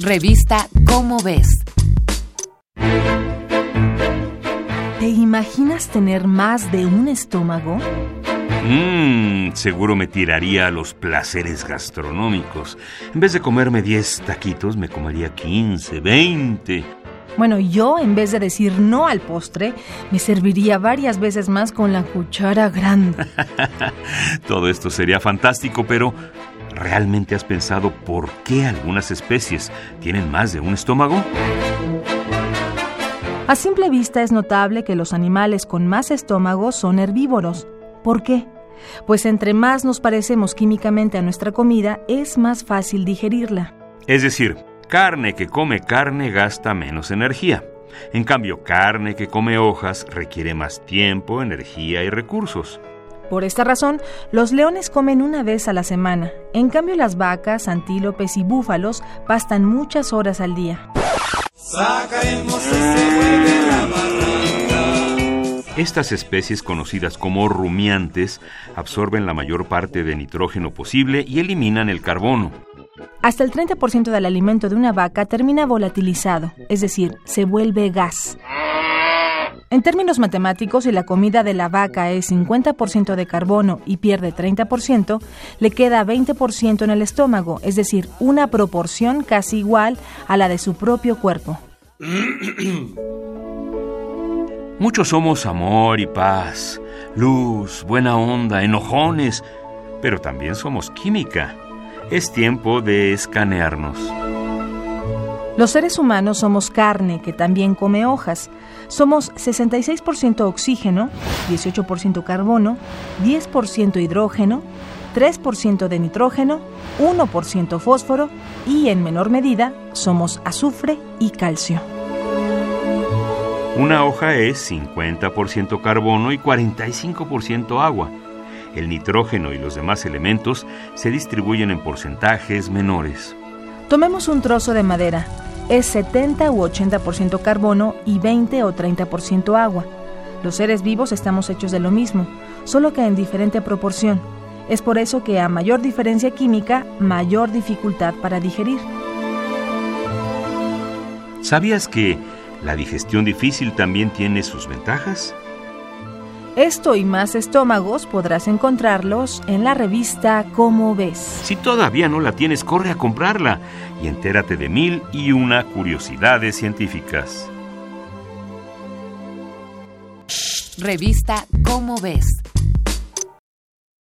Revista Cómo ves. ¿Te imaginas tener más de un estómago? Mmm, seguro me tiraría a los placeres gastronómicos. En vez de comerme 10 taquitos, me comería 15, 20. Bueno, yo en vez de decir no al postre, me serviría varias veces más con la cuchara grande. Todo esto sería fantástico, pero ¿realmente has pensado por qué algunas especies tienen más de un estómago? A simple vista es notable que los animales con más estómagos son herbívoros. ¿Por qué? Pues entre más nos parecemos químicamente a nuestra comida, es más fácil digerirla. Es decir, carne que come carne gasta menos energía. En cambio, carne que come hojas requiere más tiempo, energía y recursos. Por esta razón, los leones comen una vez a la semana. En cambio, las vacas, antílopes y búfalos pastan muchas horas al día. Estas especies conocidas como rumiantes absorben la mayor parte de nitrógeno posible y eliminan el carbono. Hasta el 30% del alimento de una vaca termina volatilizado, es decir, se vuelve gas. En términos matemáticos, si la comida de la vaca es 50% de carbono y pierde 30%, le queda 20% en el estómago, es decir, una proporción casi igual a la de su propio cuerpo. Muchos somos amor y paz, luz, buena onda, enojones, pero también somos química. Es tiempo de escanearnos. Los seres humanos somos carne que también come hojas. Somos 66% oxígeno, 18% carbono, 10% hidrógeno, 3% de nitrógeno, 1% fósforo y en menor medida somos azufre y calcio. Una hoja es 50% carbono y 45% agua. El nitrógeno y los demás elementos se distribuyen en porcentajes menores. Tomemos un trozo de madera. Es 70 u 80% carbono y 20 o 30% agua. Los seres vivos estamos hechos de lo mismo, solo que en diferente proporción. Es por eso que a mayor diferencia química, mayor dificultad para digerir. ¿Sabías que ¿La digestión difícil también tiene sus ventajas? Esto y más estómagos podrás encontrarlos en la revista Cómo ves. Si todavía no la tienes, corre a comprarla y entérate de mil y una curiosidades científicas. Revista Cómo ves.